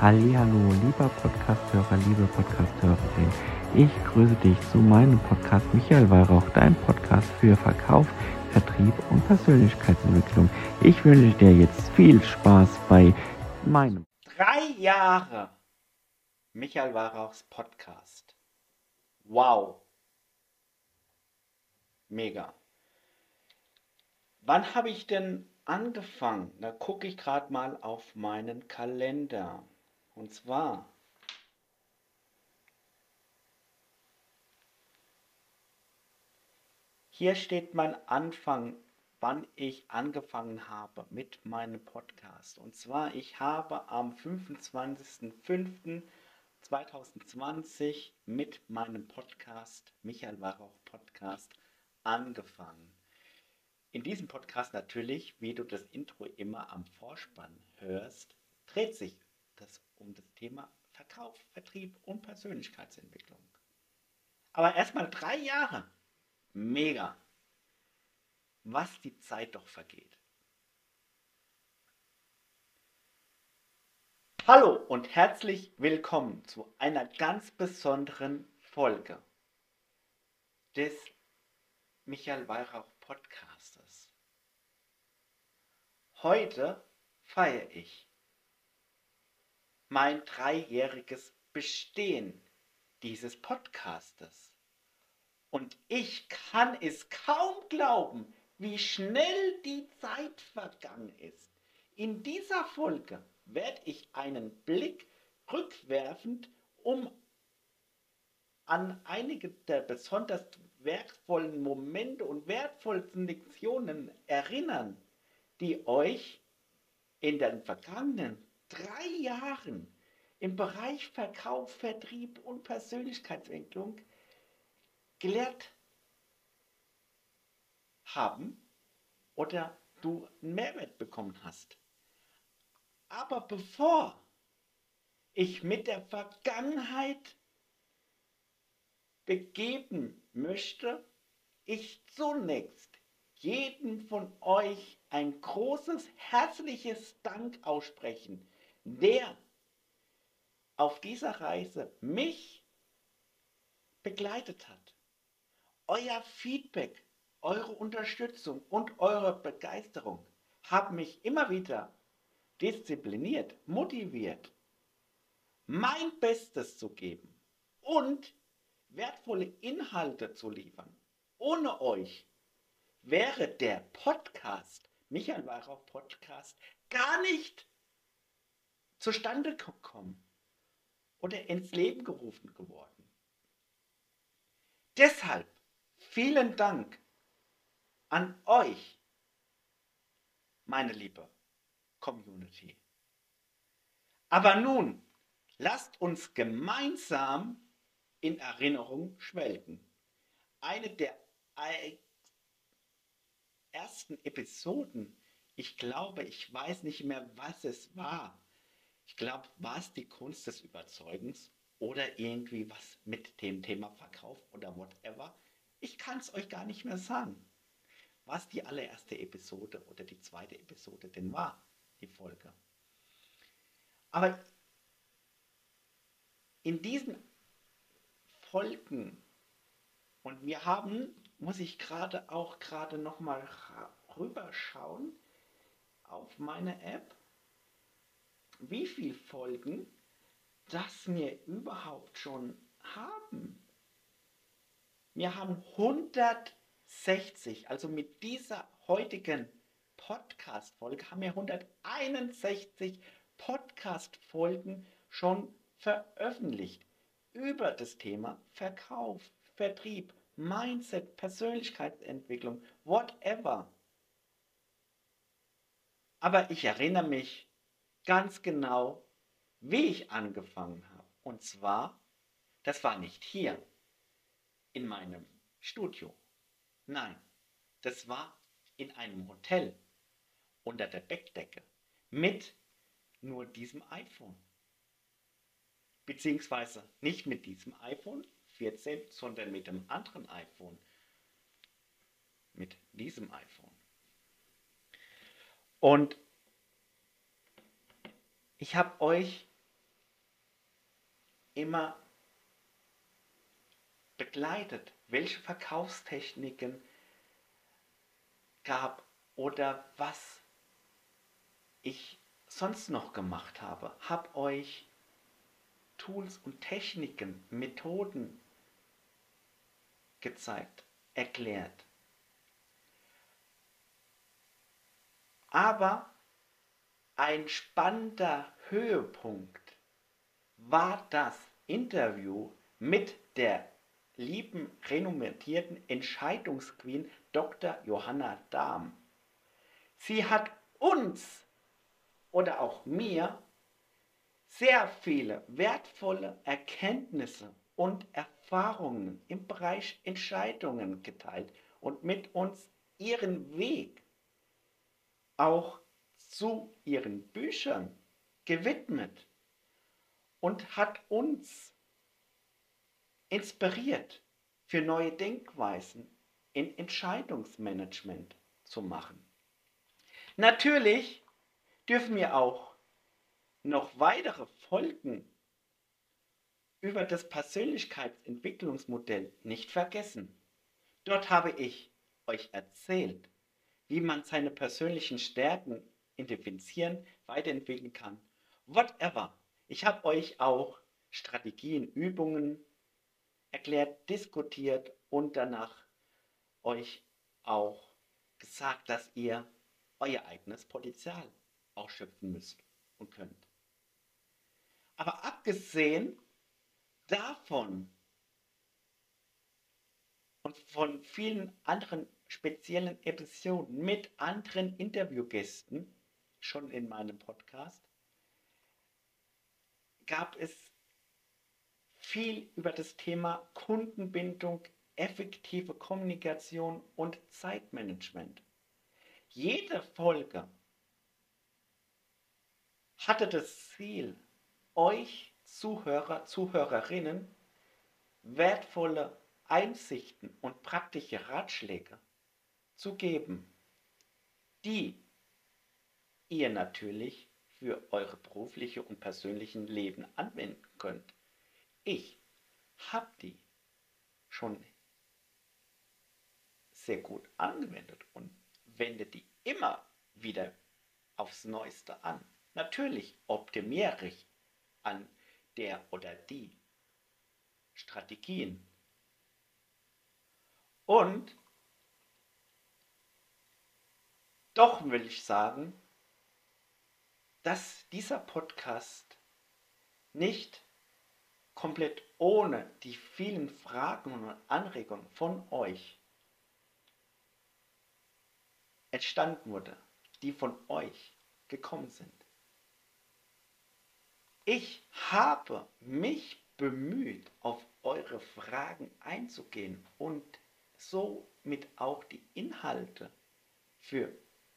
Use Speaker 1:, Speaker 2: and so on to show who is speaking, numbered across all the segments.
Speaker 1: Hallo, lieber Podcasthörer, liebe Podcasthörerin. Ich grüße dich zu meinem Podcast Michael Weihrauch, dein Podcast für Verkauf, Vertrieb und Persönlichkeitsentwicklung. Ich wünsche dir jetzt viel Spaß bei meinem
Speaker 2: Drei Jahre Michael Weihrauchs Podcast. Wow. Mega. Wann habe ich denn angefangen? Da gucke ich gerade mal auf meinen Kalender. Und zwar hier steht mein Anfang, wann ich angefangen habe mit meinem Podcast. Und zwar ich habe am 25.05.2020 mit meinem Podcast, Michael Warauch Podcast, angefangen. In diesem Podcast natürlich, wie du das Intro immer am Vorspann hörst, dreht sich das um das Thema Verkauf, Vertrieb und Persönlichkeitsentwicklung. Aber erstmal drei Jahre. Mega. Was die Zeit doch vergeht. Hallo und herzlich willkommen zu einer ganz besonderen Folge des Michael Weihrauch Podcasters. Heute feiere ich mein dreijähriges Bestehen dieses Podcastes. Und ich kann es kaum glauben, wie schnell die Zeit vergangen ist. In dieser Folge werde ich einen Blick rückwerfend um an einige der besonders wertvollen Momente und wertvollsten Lektionen erinnern, die euch in den vergangenen drei Jahren im Bereich Verkauf, Vertrieb und Persönlichkeitsentwicklung gelehrt haben oder du einen Mehrwert bekommen hast. Aber bevor ich mit der Vergangenheit begeben möchte, ich zunächst jedem von euch ein großes herzliches Dank aussprechen, der auf dieser Reise mich begleitet hat. Euer Feedback, eure Unterstützung und eure Begeisterung haben mich immer wieder diszipliniert, motiviert, mein Bestes zu geben und wertvolle Inhalte zu liefern. Ohne euch wäre der Podcast, Michael Weihrauch Podcast, gar nicht zustande gekommen oder ins Leben gerufen geworden. Deshalb vielen Dank an euch, meine liebe Community. Aber nun, lasst uns gemeinsam in Erinnerung schwelgen. Eine der ersten Episoden, ich glaube, ich weiß nicht mehr, was es war. Ich glaube, war es die Kunst des Überzeugens oder irgendwie was mit dem Thema Verkauf oder whatever. Ich kann es euch gar nicht mehr sagen, was die allererste Episode oder die zweite Episode denn war, die Folge. Aber in diesen Folgen. Und wir haben, muss ich gerade auch gerade noch mal rüberschauen auf meine App, wie viele Folgen das wir überhaupt schon haben. Wir haben 160, also mit dieser heutigen Podcast-Folge haben wir 161 Podcast-Folgen schon veröffentlicht über das Thema Verkauf, Vertrieb, Mindset, Persönlichkeitsentwicklung, whatever. Aber ich erinnere mich ganz genau, wie ich angefangen habe. Und zwar, das war nicht hier in meinem Studio. Nein, das war in einem Hotel unter der Bettdecke mit nur diesem iPhone beziehungsweise nicht mit diesem iPhone 14, sondern mit dem anderen iPhone. Mit diesem iPhone. Und ich habe euch immer begleitet, welche Verkaufstechniken gab oder was ich sonst noch gemacht habe. Hab euch Tools und Techniken, Methoden gezeigt, erklärt. Aber ein spannender Höhepunkt war das Interview mit der lieben, renommierten Entscheidungsqueen Dr. Johanna Dahm. Sie hat uns oder auch mir sehr viele wertvolle Erkenntnisse und Erfahrungen im Bereich Entscheidungen geteilt und mit uns ihren Weg auch zu ihren Büchern gewidmet und hat uns inspiriert, für neue Denkweisen in Entscheidungsmanagement zu machen. Natürlich dürfen wir auch noch weitere Folgen über das Persönlichkeitsentwicklungsmodell nicht vergessen. Dort habe ich euch erzählt, wie man seine persönlichen Stärken identifizieren, weiterentwickeln kann. Whatever. Ich habe euch auch Strategien, Übungen erklärt, diskutiert und danach euch auch gesagt, dass ihr euer eigenes Potenzial ausschöpfen müsst und könnt. Aber abgesehen davon und von vielen anderen speziellen Episoden mit anderen Interviewgästen, schon in meinem Podcast, gab es viel über das Thema Kundenbindung, effektive Kommunikation und Zeitmanagement. Jede Folge hatte das Ziel, euch Zuhörer, Zuhörerinnen wertvolle Einsichten und praktische Ratschläge zu geben, die ihr natürlich für eure berufliche und persönlichen Leben anwenden könnt. Ich habe die schon sehr gut angewendet und wende die immer wieder aufs Neueste an. Natürlich optimiere ich an der oder die Strategien. Und doch will ich sagen, dass dieser Podcast nicht komplett ohne die vielen Fragen und Anregungen von euch entstanden wurde, die von euch gekommen sind. Ich habe mich bemüht, auf eure Fragen einzugehen und somit auch die Inhalte für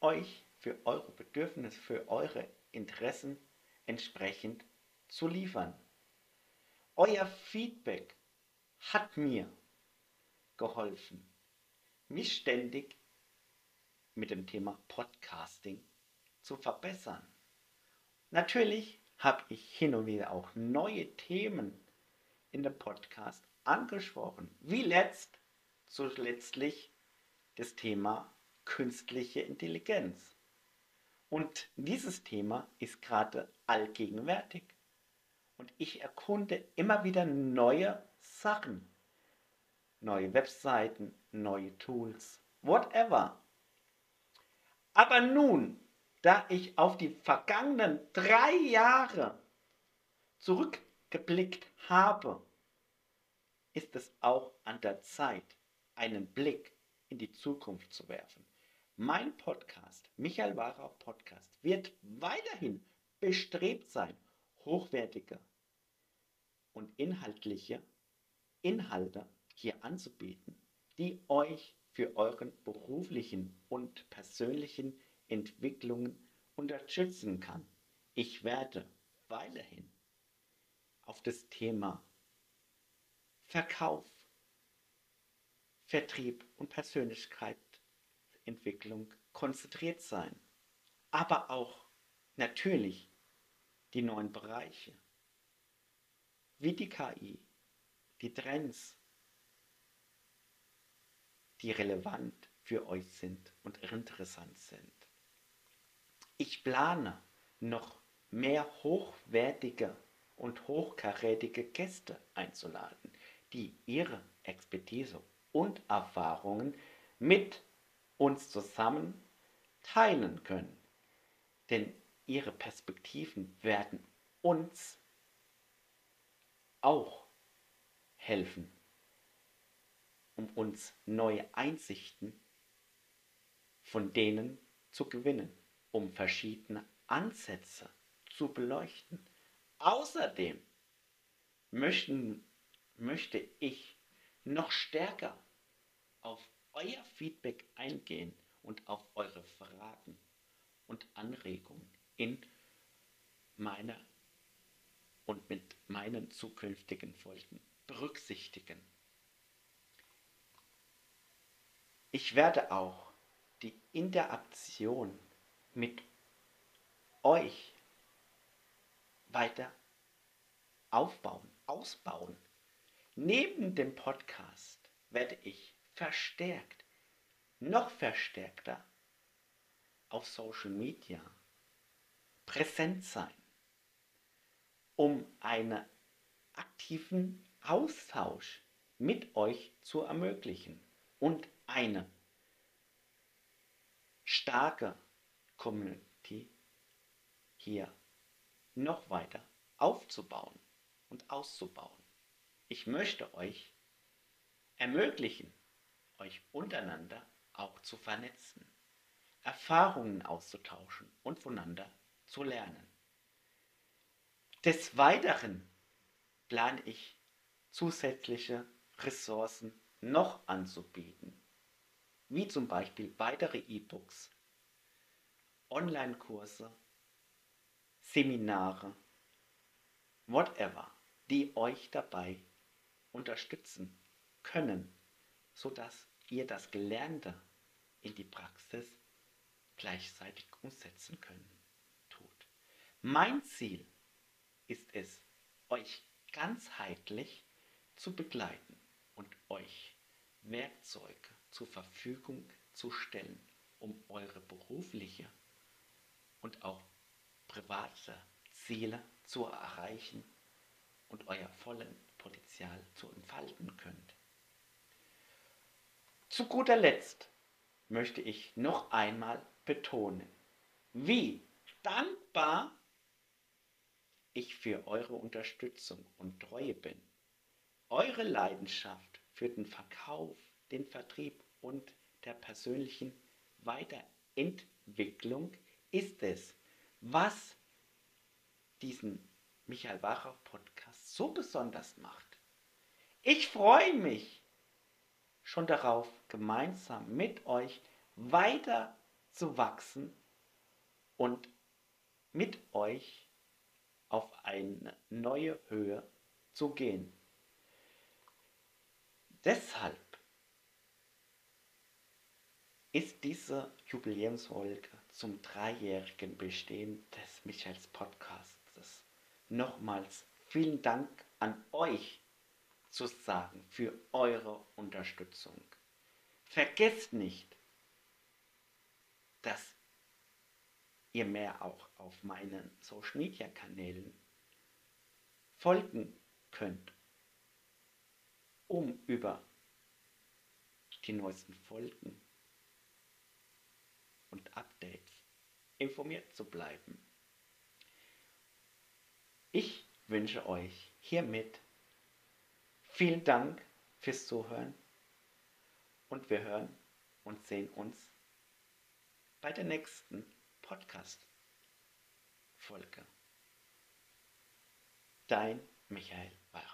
Speaker 2: euch, für eure Bedürfnisse, für eure Interessen entsprechend zu liefern. Euer Feedback hat mir geholfen, mich ständig mit dem Thema Podcasting zu verbessern. Natürlich habe ich hin und wieder auch neue Themen in dem Podcast angesprochen, wie letzt zuletztlich das Thema künstliche Intelligenz. Und dieses Thema ist gerade allgegenwärtig. Und ich erkunde immer wieder neue Sachen. Neue Webseiten, neue Tools, whatever. Aber nun, da ich auf die vergangenen drei Jahre zurückgeblickt habe, ist es auch an der Zeit, einen Blick in die Zukunft zu werfen. Mein Podcast, Michael Wahrer Podcast, wird weiterhin bestrebt sein, hochwertige und inhaltliche Inhalte hier anzubieten, die euch für euren beruflichen und persönlichen Entwicklungen unterstützen kann. Ich werde weiterhin auf das Thema Verkauf, Vertrieb und Persönlichkeitsentwicklung konzentriert sein, aber auch natürlich die neuen Bereiche wie die KI, die Trends, die relevant für euch sind und interessant sind. Ich plane noch mehr hochwertige und hochkarätige Gäste einzuladen, die ihre Expertise und Erfahrungen mit uns zusammen teilen können. Denn ihre Perspektiven werden uns auch helfen, um uns neue Einsichten von denen zu gewinnen, um verschiedene Ansätze zu beleuchten. Außerdem möchten, möchte ich noch stärker auf euer Feedback eingehen und auf eure Fragen und Anregungen in meiner und mit meinen zukünftigen Folgen berücksichtigen. Ich werde auch die Interaktion mit euch weiter aufbauen, ausbauen. Neben dem Podcast werde ich verstärkt, noch verstärkter auf Social Media präsent sein, um einen aktiven Austausch mit euch zu ermöglichen und eine starke Community hier noch weiter aufzubauen und auszubauen. Ich möchte euch ermöglichen, euch untereinander auch zu vernetzen, Erfahrungen auszutauschen und voneinander zu lernen. Des Weiteren plane ich zusätzliche Ressourcen noch anzubieten, wie zum Beispiel weitere E-Books, Online-Kurse, Seminare, whatever, die euch dabei unterstützen können, sodass ihr das Gelernte in die Praxis gleichzeitig umsetzen können, tut. Mein Ziel ist es, euch ganzheitlich zu begleiten und euch Werkzeuge zur Verfügung zu stellen, um eure berufliche und auch private Ziele zu erreichen und euer vollen Potenzial zu entfalten könnt. Zu guter Letzt möchte ich noch einmal betonen, wie dankbar ich für eure Unterstützung und Treue bin. Eure Leidenschaft für den Verkauf, den Vertrieb und der persönlichen Weiterentwicklung ist es, was diesen Michael Wacher Podcast so besonders macht. Ich freue mich schon darauf, gemeinsam mit euch weiter zu wachsen und mit euch auf eine neue Höhe zu gehen. Deshalb ist diese Jubiläumsfolge zum dreijährigen Bestehen des Michaels Podcasts nochmals vielen Dank an euch zu sagen für eure Unterstützung. Vergesst nicht, dass ihr mehr auch auf meinen Social Media Kanälen folgen könnt, um über die neuesten Folgen und Updates informiert zu bleiben. Ich wünsche euch hiermit vielen Dank fürs Zuhören und wir hören und sehen uns bei der nächsten Podcast-Folge. Dein Michael Weihracht.